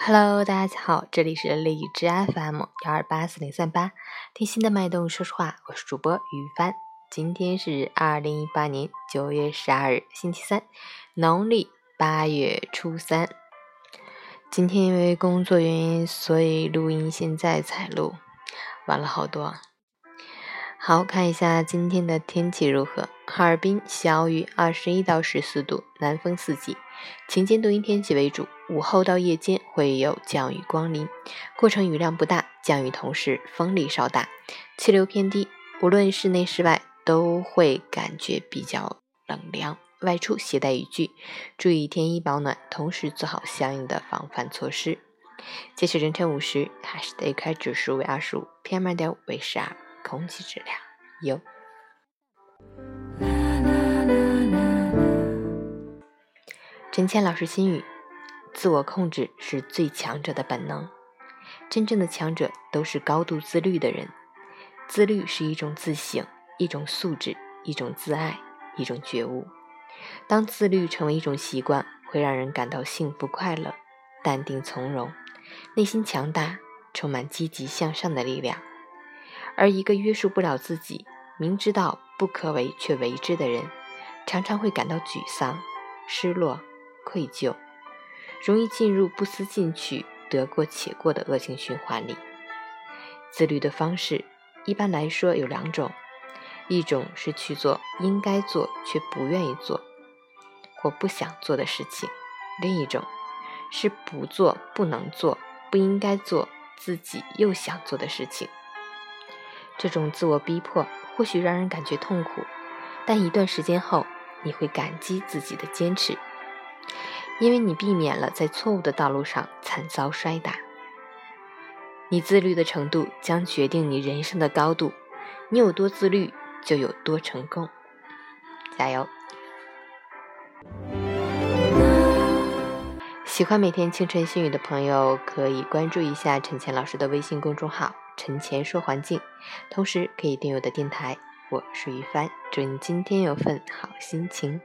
Hello，大家好，这里是荔枝 FM 幺二八四零三八，听心的脉动，说实话，我是主播于帆。今天是二零一八年九月十二日，星期三，农历八月初三。今天因为工作原因，所以录音现在才录，晚了好多。好看一下今天的天气如何？哈尔滨小雨，二十一到十四度，南风四级，晴间多云天气为主。午后到夜间会有降雨光临，过程雨量不大，降雨同时风力稍大，气流偏低，无论室内室外都会感觉比较冷凉。外出携带雨具，注意添衣保暖，同时做好相应的防范措施。截止凌晨五时，海市的 AQI 指数为二十五，PM 二点五为十二，空气质量优。陈倩老师心语：自我控制是最强者的本能，真正的强者都是高度自律的人。自律是一种自省，一种素质，一种自爱，一种觉悟。当自律成为一种习惯，会让人感到幸福快乐、淡定从容，内心强大，充满积极向上的力量。而一个约束不了自己，明知道不可为却为之的人，常常会感到沮丧、失落、愧疚，容易进入不思进取、得过且过的恶性循环里。自律的方式，一般来说有两种：一种是去做应该做却不愿意做。或不想做的事情，另一种是不做、不能做、不应该做，自己又想做的事情。这种自我逼迫或许让人感觉痛苦，但一段时间后，你会感激自己的坚持，因为你避免了在错误的道路上惨遭摔打。你自律的程度将决定你人生的高度，你有多自律，就有多成功。加油！喜欢每天清晨心语的朋友，可以关注一下陈乾老师的微信公众号“陈乾说环境”，同时可以订阅我的电台。我是于帆，祝你今天有份好心情。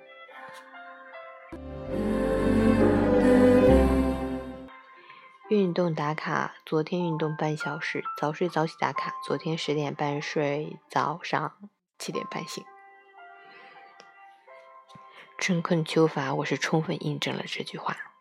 运动打卡，昨天运动半小时，早睡早起打卡，昨天十点半睡，早上七点半醒。春困秋乏，我是充分印证了这句话。